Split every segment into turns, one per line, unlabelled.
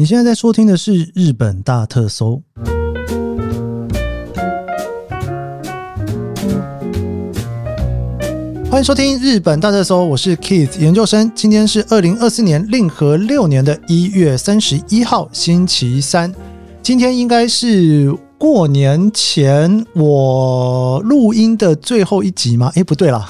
你现在在收听的是日本大特搜，欢迎收听日本大特搜，我是 Keith 研究生。今天是二零二四年令和六年的一月三十一号，星期三。今天应该是过年前我录音的最后一集吗？诶，不对啦，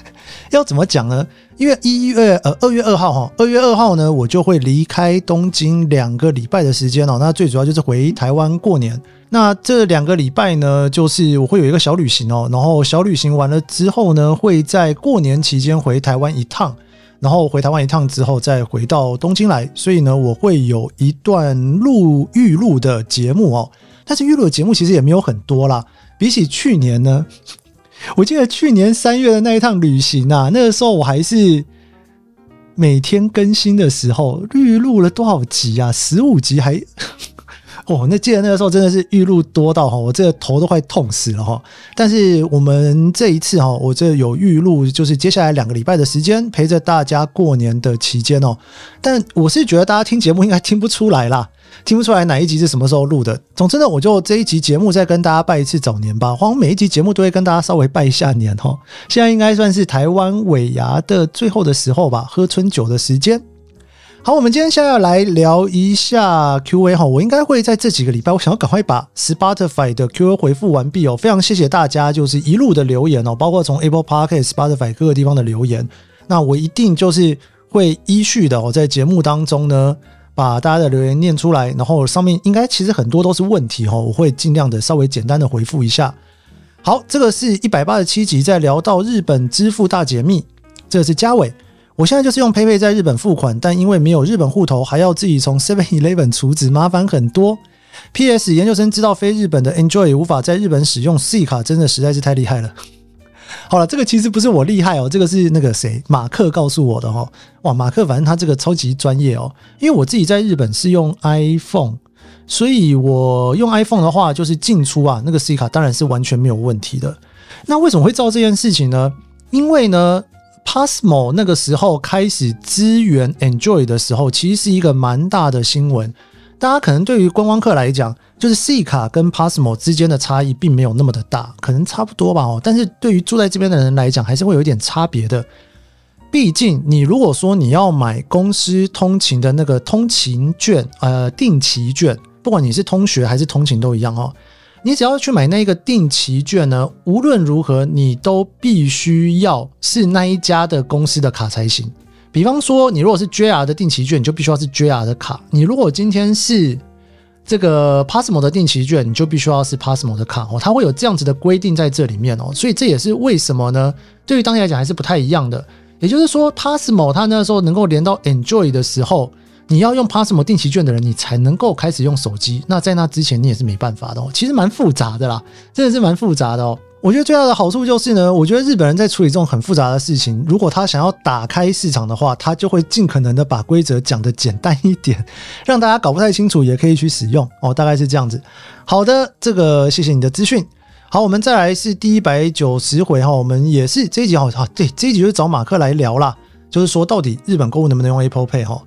要怎么讲呢？因为一月呃二月二号哈，二月二号呢，我就会离开东京两个礼拜的时间哦。那最主要就是回台湾过年。那这两个礼拜呢，就是我会有一个小旅行哦。然后小旅行完了之后呢，会在过年期间回台湾一趟。然后回台湾一趟之后，再回到东京来。所以呢，我会有一段录预录的节目哦。但是预录的节目其实也没有很多啦，比起去年呢。我记得去年三月的那一趟旅行啊，那个时候我还是每天更新的时候，预录了多少集啊？十五集还。哦，那记得那个时候真的是预录多到哈，我这个头都快痛死了哈。但是我们这一次哈，我这有预录，就是接下来两个礼拜的时间陪着大家过年的期间哦。但我是觉得大家听节目应该听不出来啦，听不出来哪一集是什么时候录的。总之呢，我就这一集节目再跟大家拜一次早年吧。好像每一集节目都会跟大家稍微拜一下年哈。现在应该算是台湾尾牙的最后的时候吧，喝春酒的时间。好，我们今天现在要来聊一下 Q&A 哈，我应该会在这几个礼拜，我想要赶快把 Spotify 的 Q&A 回复完毕哦。非常谢谢大家，就是一路的留言哦，包括从 Apple Podcast、Spotify 各个地方的留言。那我一定就是会依序的哦，在节目当中呢，把大家的留言念出来，然后上面应该其实很多都是问题哈，我会尽量的稍微简单的回复一下。好，这个是一百八十七集，在聊到日本支付大解密，这是嘉伟。我现在就是用 PayPay 在日本付款，但因为没有日本户头，还要自己从 Seven Eleven 储值，麻烦很多。PS 研究生知道非日本的 Enjoy 无法在日本使用 C 卡，真的实在是太厉害了。好了，这个其实不是我厉害哦，这个是那个谁马克告诉我的哈。哇，马克反正他这个超级专业哦，因为我自己在日本是用 iPhone，所以我用 iPhone 的话就是进出啊，那个 C 卡当然是完全没有问题的。那为什么会造这件事情呢？因为呢。Pasmo 那个时候开始支援 Enjoy 的时候，其实是一个蛮大的新闻。大家可能对于观光客来讲，就是 C 卡跟 Passmo 之间的差异并没有那么的大，可能差不多吧哦。但是对于住在这边的人来讲，还是会有一点差别的。毕竟你如果说你要买公司通勤的那个通勤券，呃，定期券，不管你是通学还是通勤都一样哦。你只要去买那个定期券呢，无论如何你都必须要是那一家的公司的卡才行。比方说，你如果是 JR 的定期券，你就必须要是 JR 的卡；你如果今天是这个 Passmo 的定期券，你就必须要是 Passmo 的卡哦。它会有这样子的规定在这里面哦，所以这也是为什么呢？对于当地来讲还是不太一样的。也就是说 Passmo 它那时候能够连到 Enjoy 的时候。你要用 Passmo 定期券的人，你才能够开始用手机。那在那之前，你也是没办法的哦。其实蛮复杂的啦，真的是蛮复杂的哦。我觉得最大的好处就是呢，我觉得日本人在处理这种很复杂的事情，如果他想要打开市场的话，他就会尽可能的把规则讲得简单一点，让大家搞不太清楚也可以去使用哦。大概是这样子。好的，这个谢谢你的资讯。好，我们再来是第一百九十回哈，我们也是这一集好，好对，这一集就找马克来聊啦，就是说到底日本购物能不能用 Apple Pay 哈。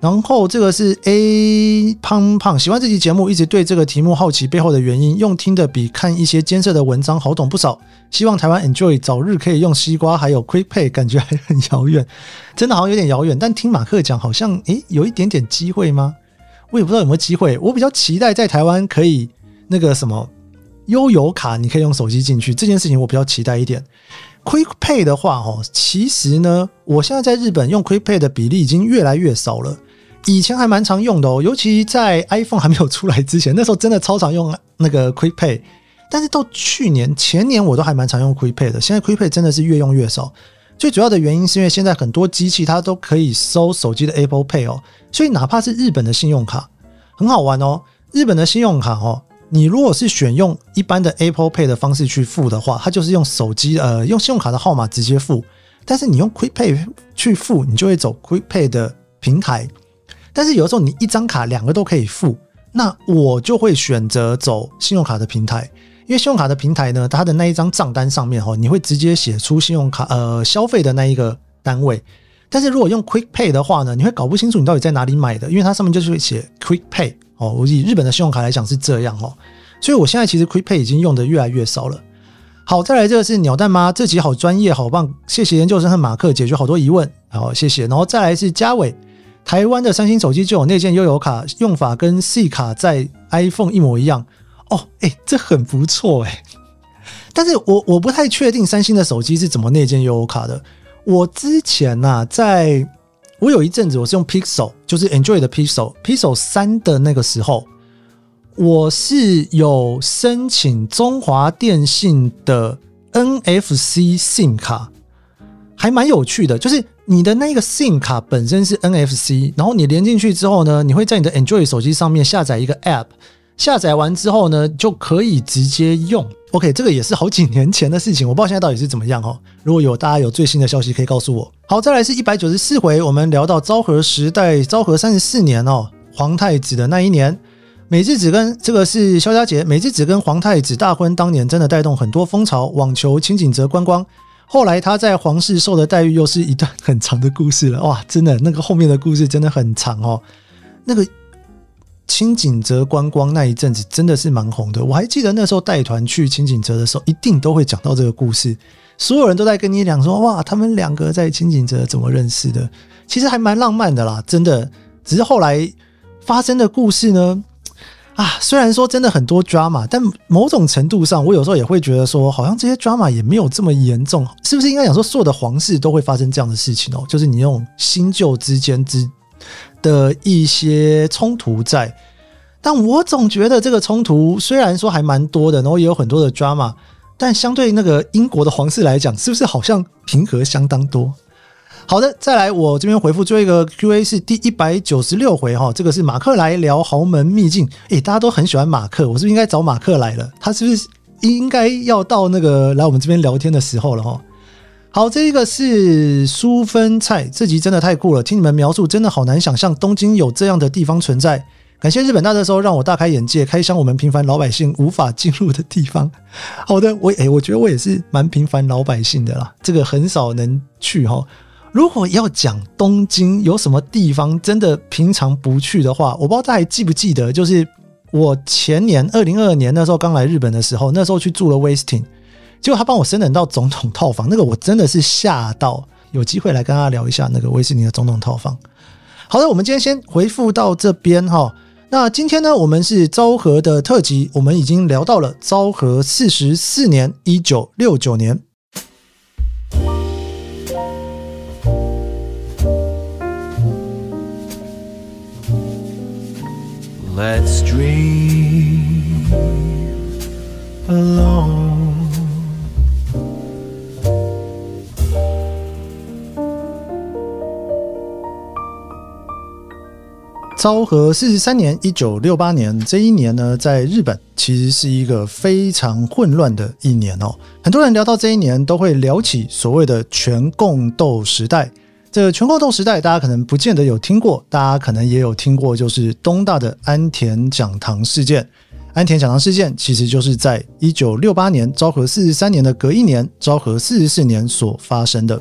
然后这个是 A 胖胖喜欢这期节目，一直对这个题目好奇背后的原因，用听的比看一些监测的文章好懂不少。希望台湾 Enjoy 早日可以用西瓜，还有 Quick Pay，感觉还很遥远，真的好像有点遥远。但听马克讲，好像诶有一点点机会吗？我也不知道有没有机会。我比较期待在台湾可以那个什么悠游卡，你可以用手机进去这件事情，我比较期待一点。Quick Pay 的话，哦，其实呢，我现在在日本用 Quick Pay 的比例已经越来越少了。以前还蛮常用的哦，尤其在 iPhone 还没有出来之前，那时候真的超常用那个 Quick Pay。但是到去年、前年，我都还蛮常用 Quick Pay 的。现在 Quick Pay 真的是越用越少。最主要的原因是因为现在很多机器它都可以收手机的 Apple Pay 哦，所以哪怕是日本的信用卡，很好玩哦。日本的信用卡哦，你如果是选用一般的 Apple Pay 的方式去付的话，它就是用手机呃用信用卡的号码直接付。但是你用 Quick Pay 去付，你就会走 Quick Pay 的平台。但是有的时候你一张卡两个都可以付，那我就会选择走信用卡的平台，因为信用卡的平台呢，它的那一张账单上面哈，你会直接写出信用卡呃消费的那一个单位，但是如果用 Quick Pay 的话呢，你会搞不清楚你到底在哪里买的，因为它上面就是会写 Quick Pay 哦。我以日本的信用卡来讲是这样哦，所以我现在其实 Quick Pay 已经用的越来越少了。好，再来这个是鸟蛋妈，这集好专业，好棒，谢谢研究生和马克解决好多疑问，好谢谢。然后再来是嘉伟，台湾的三星手机就有内建悠游卡，用法跟 C 卡在 iPhone 一模一样哦，哎，这很不错哎，但是我我不太确定三星的手机是怎么内建悠游卡的。我之前呐、在我有一阵子我是用 Pixel，就是 Android 的 Pixel，Pixel 三的那个时候。我是有申请中华电信的 NFC SIM 卡，还蛮有趣的。就是你的那个 SIM 卡本身是 NFC，然后你连进去之后呢，你会在你的 Android 手机上面下载一个 App，下载完之后呢，就可以直接用。OK，这个也是好几年前的事情，我不知道现在到底是怎么样哦。如果有大家有最新的消息，可以告诉我。好，再来是一百九十四回，我们聊到昭和时代，昭和三十四年哦，皇太子的那一年。美智子跟这个是肖家杰，美智子跟皇太子大婚当年真的带动很多风潮，网球、轻井泽观光。后来他在皇室受的待遇又是一段很长的故事了，哇，真的那个后面的故事真的很长哦。那个清景泽观光那一阵子真的是蛮红的，我还记得那时候带团去清景泽的时候，一定都会讲到这个故事，所有人都在跟你讲说，哇，他们两个在清景泽怎么认识的，其实还蛮浪漫的啦，真的。只是后来发生的故事呢？啊，虽然说真的很多 drama，但某种程度上，我有时候也会觉得说，好像这些 drama 也没有这么严重，是不是应该讲说，所有的皇室都会发生这样的事情哦？就是你用新旧之间之的一些冲突在，但我总觉得这个冲突虽然说还蛮多的，然后也有很多的 drama，但相对那个英国的皇室来讲，是不是好像平和相当多？好的，再来，我这边回复最后一个 Q&A 是第一百九十六回哈，这个是马克来聊豪门秘境，诶，大家都很喜欢马克，我是不是应该找马克来了？他是不是应该要到那个来我们这边聊天的时候了哈？好，这一个是酥分菜，这集真的太酷了，听你们描述真的好难想象东京有这样的地方存在。感谢日本大特搜让我大开眼界，开箱我们平凡老百姓无法进入的地方。好的，我诶，我觉得我也是蛮平凡老百姓的啦，这个很少能去哈。如果要讲东京有什么地方真的平常不去的话，我不知道大家还记不记得，就是我前年二零二二年那时候刚来日本的时候，那时候去住了威斯汀，结果他帮我升等到总统套房，那个我真的是吓到。有机会来跟大家聊一下那个威斯汀的总统套房。好的，我们今天先回复到这边哈。那今天呢，我们是昭和的特辑，我们已经聊到了昭和四十四年，一九六九年。Let's dream alone. 昭和四十三年，一九六八年这一年呢，在日本其实是一个非常混乱的一年哦。很多人聊到这一年，都会聊起所谓的全共斗时代。这个全国动时代，大家可能不见得有听过，大家可能也有听过，就是东大的安田讲堂事件。安田讲堂事件其实就是在一九六八年昭和四十三年的隔一年，昭和四十四年所发生的。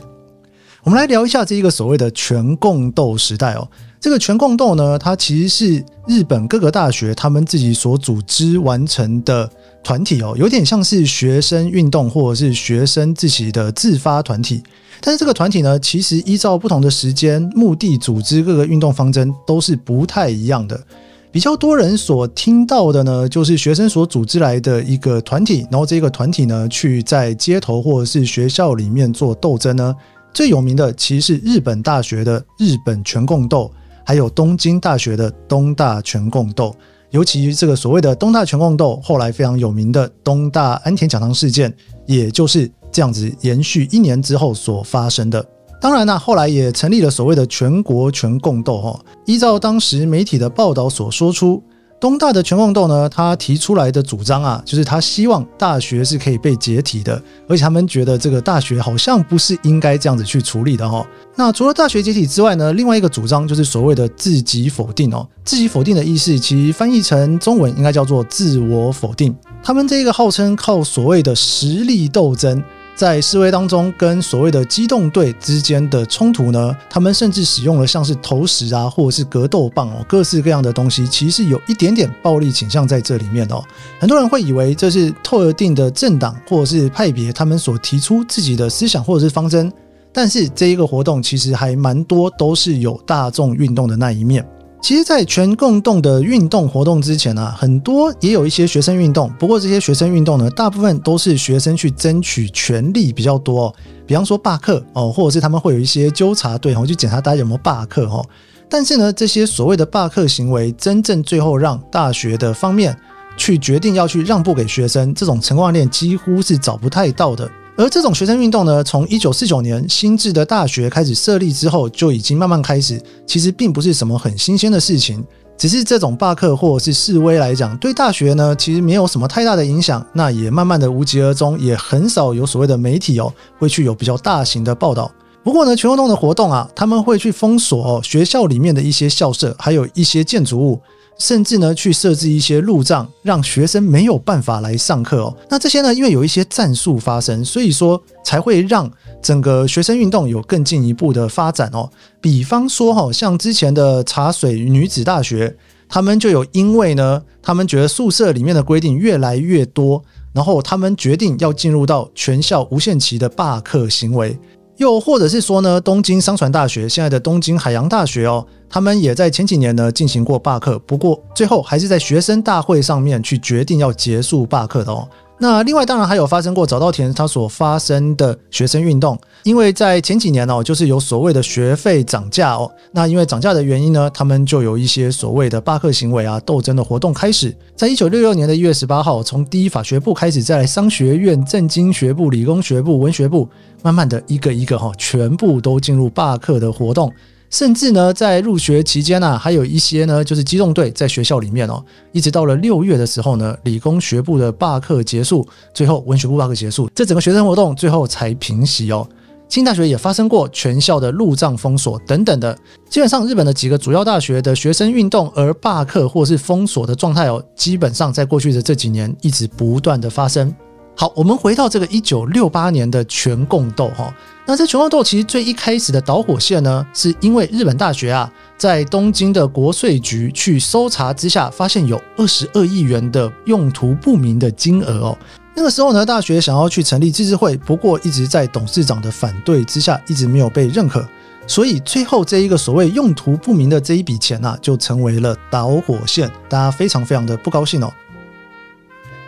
我们来聊一下这一个所谓的全共斗时代哦。这个全共斗呢，它其实是日本各个大学他们自己所组织完成的团体哦，有点像是学生运动或者是学生自己的自发团体。但是这个团体呢，其实依照不同的时间、目的、组织各个运动方针都是不太一样的。比较多人所听到的呢，就是学生所组织来的一个团体，然后这个团体呢，去在街头或者是学校里面做斗争呢。最有名的其实是日本大学的日本全共斗，还有东京大学的东大全共斗。尤其这个所谓的东大全共斗，后来非常有名的东大安田讲堂事件，也就是。这样子延续一年之后所发生的，当然呢，后来也成立了所谓的全国全共斗哈。依照当时媒体的报道所说出，东大的全共斗呢，他提出来的主张啊，就是他希望大学是可以被解体的，而且他们觉得这个大学好像不是应该这样子去处理的哈。那除了大学解体之外呢，另外一个主张就是所谓的自己否定哦。自己否定的意思，其实翻译成中文应该叫做自我否定。他们这个号称靠所谓的实力斗争。在示威当中跟所谓的机动队之间的冲突呢，他们甚至使用了像是投石啊，或者是格斗棒哦，各式各样的东西，其实有一点点暴力倾向在这里面哦。很多人会以为这是特定的政党或者是派别他们所提出自己的思想或者是方针，但是这一个活动其实还蛮多都是有大众运动的那一面。其实，在全共动的运动活动之前呢、啊，很多也有一些学生运动。不过，这些学生运动呢，大部分都是学生去争取权利比较多。比方说罢课哦，或者是他们会有一些纠察队哦，去检查大家有没有罢课哦。但是呢，这些所谓的罢课行为，真正最后让大学的方面去决定要去让步给学生，这种成功案例几乎是找不太到的。而这种学生运动呢，从一九四九年新制的大学开始设立之后，就已经慢慢开始。其实并不是什么很新鲜的事情，只是这种罢课或者是示威来讲，对大学呢其实没有什么太大的影响。那也慢慢的无疾而终，也很少有所谓的媒体哦会去有比较大型的报道。不过呢，全运动的活动啊，他们会去封锁哦学校里面的一些校舍，还有一些建筑物。甚至呢，去设置一些路障，让学生没有办法来上课哦。那这些呢，因为有一些战术发生，所以说才会让整个学生运动有更进一步的发展哦。比方说哈，像之前的茶水女子大学，他们就有因为呢，他们觉得宿舍里面的规定越来越多，然后他们决定要进入到全校无限期的罢课行为。又或者是说呢，东京商船大学，现在的东京海洋大学哦，他们也在前几年呢进行过罢课，不过最后还是在学生大会上面去决定要结束罢课的哦。那另外当然还有发生过早稻田它所发生的学生运动，因为在前几年哦，就是有所谓的学费涨价哦，那因为涨价的原因呢，他们就有一些所谓的罢课行为啊、斗争的活动开始。在一九六六年的一月十八号，从第一法学部开始，再来商学院、政经学部、理工学部、文学部，慢慢的一个一个哈，全部都进入罢课的活动。甚至呢，在入学期间啊，还有一些呢，就是机动队在学校里面哦，一直到了六月的时候呢，理工学部的罢课结束，最后文学部罢课结束，这整个学生活动最后才平息哦。清大学也发生过全校的路障封锁等等的，基本上日本的几个主要大学的学生运动而罢课或是封锁的状态哦，基本上在过去的这几年一直不断的发生。好，我们回到这个一九六八年的全共斗哈。那这全共斗其实最一开始的导火线呢，是因为日本大学啊，在东京的国税局去搜查之下，发现有二十二亿元的用途不明的金额哦。那个时候呢，大学想要去成立自治会，不过一直在董事长的反对之下，一直没有被认可。所以最后这一个所谓用途不明的这一笔钱啊，就成为了导火线，大家非常非常的不高兴哦。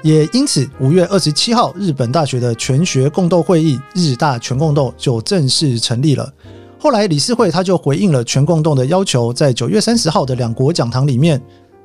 也因此，五月二十七号，日本大学的全学共斗会议（日大全共斗）就正式成立了。后来，理事会他就回应了全共斗的要求，在九月三十号的两国讲堂里面，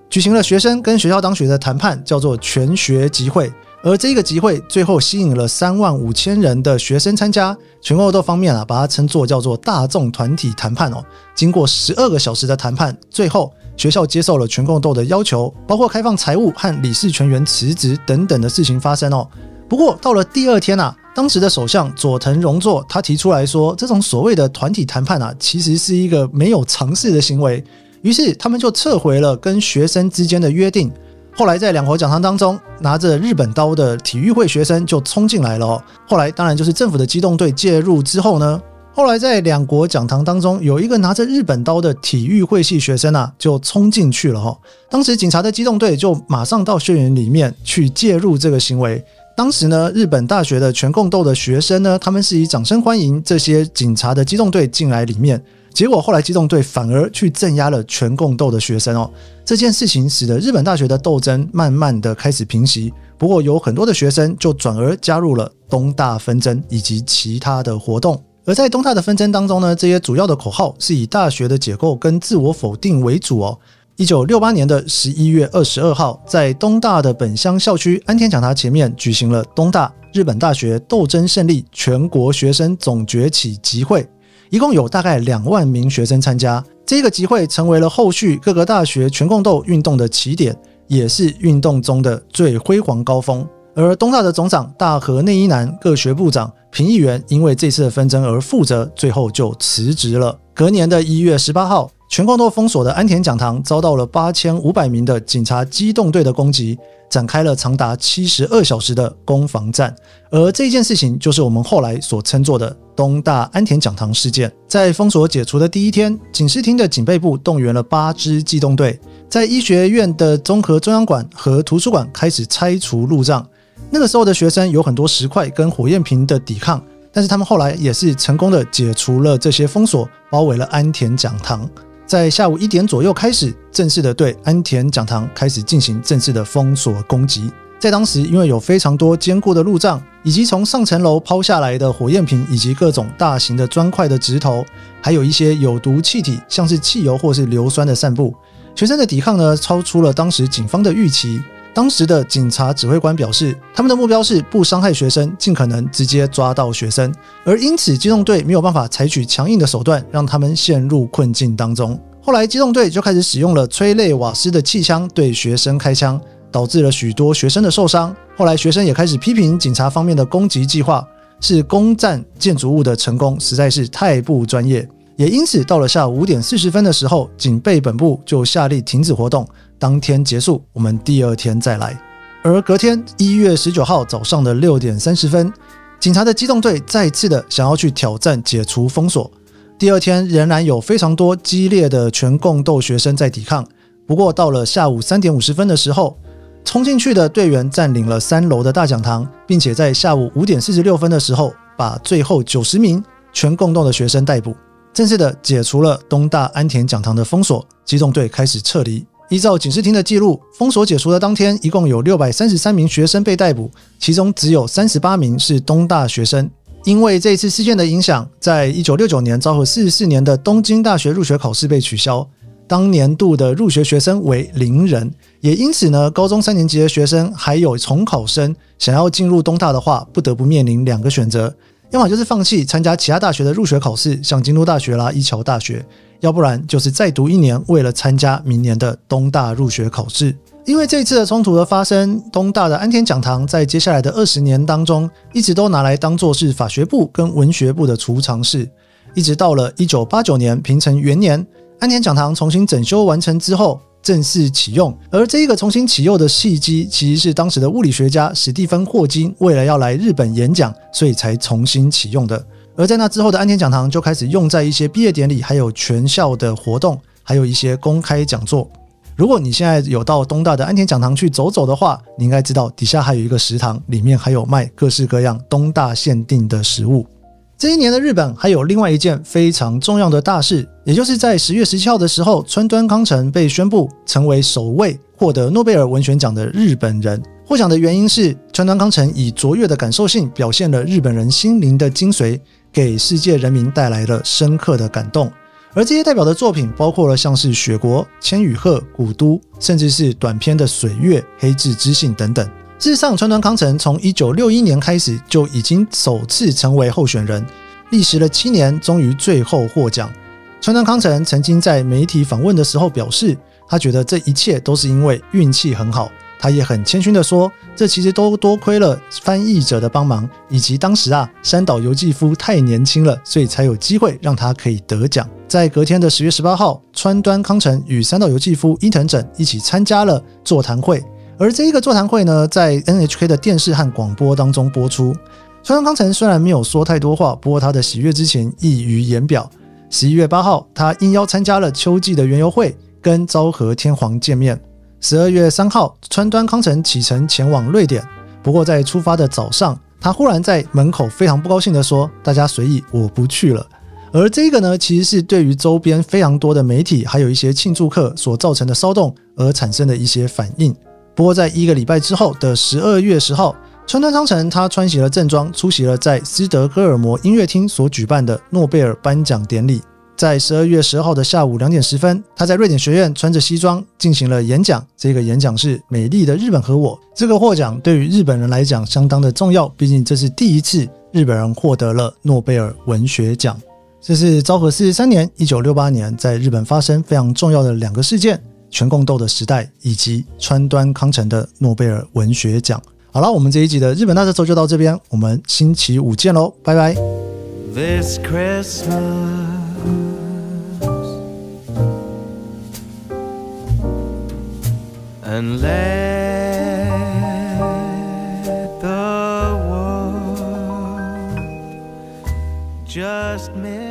举行了学生跟学校当局的谈判，叫做全学集会。而这个集会最后吸引了三万五千人的学生参加。全共斗方面啊，把它称作叫做大众团体谈判哦。经过十二个小时的谈判，最后。学校接受了全共斗的要求，包括开放财务和理事全员辞职等等的事情发生哦。不过到了第二天啊，当时的首相佐藤荣作他提出来说，这种所谓的团体谈判啊，其实是一个没有常识的行为。于是他们就撤回了跟学生之间的约定。后来在两国讲堂当中，拿着日本刀的体育会学生就冲进来了哦。后来当然就是政府的机动队介入之后呢。后来在两国讲堂当中，有一个拿着日本刀的体育会系学生啊，就冲进去了哈。当时警察的机动队就马上到校园里面去介入这个行为。当时呢，日本大学的全共斗的学生呢，他们是以掌声欢迎这些警察的机动队进来里面。结果后来机动队反而去镇压了全共斗的学生哦。这件事情使得日本大学的斗争慢慢的开始平息。不过有很多的学生就转而加入了东大纷争以及其他的活动。而在东大的纷争当中呢，这些主要的口号是以大学的解构跟自我否定为主哦。一九六八年的十一月二十二号，在东大的本乡校区安田讲堂前面举行了东大日本大学斗争胜利全国学生总崛起集会，一共有大概两万名学生参加。这个集会成为了后续各个大学全共斗运动的起点，也是运动中的最辉煌高峰。而东大的总长大河内一男、各学部长、评议员因为这次的纷争而负责，最后就辞职了。隔年的一月十八号，全共斗封锁的安田讲堂遭到了八千五百名的警察机动队的攻击，展开了长达七十二小时的攻防战。而这件事情就是我们后来所称作的东大安田讲堂事件。在封锁解除的第一天，警视厅的警备部动员了八支机动队，在医学院的综合中央馆和图书馆开始拆除路障。那个时候的学生有很多石块跟火焰瓶的抵抗，但是他们后来也是成功的解除了这些封锁，包围了安田讲堂。在下午一点左右开始正式的对安田讲堂开始进行正式的封锁攻击。在当时，因为有非常多坚固的路障，以及从上层楼抛下来的火焰瓶，以及各种大型的砖块的直头，还有一些有毒气体，像是汽油或是硫酸的散布，学生的抵抗呢，超出了当时警方的预期。当时的警察指挥官表示，他们的目标是不伤害学生，尽可能直接抓到学生，而因此机动队没有办法采取强硬的手段，让他们陷入困境当中。后来机动队就开始使用了催泪瓦斯的气枪对学生开枪，导致了许多学生的受伤。后来学生也开始批评警察方面的攻击计划是攻占建筑物的成功实在是太不专业，也因此到了下午五点四十分的时候，警备本部就下令停止活动。当天结束，我们第二天再来。而隔天一月十九号早上的六点三十分，警察的机动队再次的想要去挑战解除封锁。第二天仍然有非常多激烈的全共斗学生在抵抗。不过到了下午三点五十分的时候，冲进去的队员占领了三楼的大讲堂，并且在下午五点四十六分的时候，把最后九十名全共斗的学生逮捕，正式的解除了东大安田讲堂的封锁。机动队开始撤离。依照警视厅的记录，封锁解除的当天，一共有六百三十三名学生被逮捕，其中只有三十八名是东大学生。因为这次事件的影响，在一九六九年昭和四十四年的东京大学入学考试被取消，当年度的入学学生为零人。也因此呢，高中三年级的学生还有重考生想要进入东大的话，不得不面临两个选择：要么就是放弃参加其他大学的入学考试，像京都大学啦、一桥大学。要不然就是再读一年，为了参加明年的东大入学考试。因为这一次的冲突的发生，东大的安田讲堂在接下来的二十年当中，一直都拿来当做是法学部跟文学部的储藏室。一直到了一九八九年平成元年，安田讲堂重新整修完成之后，正式启用。而这一个重新启用的契机，其实是当时的物理学家史蒂芬霍金为了要来日本演讲，所以才重新启用的。而在那之后的安田讲堂就开始用在一些毕业典礼，还有全校的活动，还有一些公开讲座。如果你现在有到东大的安田讲堂去走走的话，你应该知道底下还有一个食堂，里面还有卖各式各样东大限定的食物。这一年的日本还有另外一件非常重要的大事，也就是在十月十七号的时候，川端康成被宣布成为首位获得诺贝尔文学奖的日本人。获奖的原因是川端康成以卓越的感受性表现了日本人心灵的精髓。给世界人民带来了深刻的感动，而这些代表的作品包括了像是《雪国》《千与鹤》《古都》，甚至是短篇的《水月》《黑质之信》等等。事实上，川端康成从一九六一年开始就已经首次成为候选人，历时了七年，终于最后获奖。川端康成曾经在媒体访问的时候表示，他觉得这一切都是因为运气很好。他也很谦逊地说：“这其实都多亏了翻译者的帮忙，以及当时啊，山岛由纪夫太年轻了，所以才有机会让他可以得奖。”在隔天的十月十八号，川端康成与山岛由纪夫、伊藤整一起参加了座谈会，而这一个座谈会呢，在 NHK 的电视和广播当中播出。川端康成虽然没有说太多话，不过他的喜悦之情溢于言表。十一月八号，他应邀参加了秋季的园游会，跟昭和天皇见面。十二月三号，川端康成启程前往瑞典。不过在出发的早上，他忽然在门口非常不高兴地说：“大家随意，我不去了。”而这个呢，其实是对于周边非常多的媒体，还有一些庆祝客所造成的骚动而产生的一些反应。不过在一个礼拜之后的十二月十号，川端康成他穿起了正装，出席了在斯德哥尔摩音乐厅所举办的诺贝尔颁奖典礼。在十二月十号的下午两点十分，他在瑞典学院穿着西装进行了演讲。这个演讲是《美丽的日本和我》。这个获奖对于日本人来讲相当的重要，毕竟这是第一次日本人获得了诺贝尔文学奖。这是昭和四十三年（一九六八年）在日本发生非常重要的两个事件：全共斗的时代以及川端康成的诺贝尔文学奖。好了，我们这一集的日本大特搜就到这边，我们星期五见喽，拜拜。This Christmas
and let the world just miss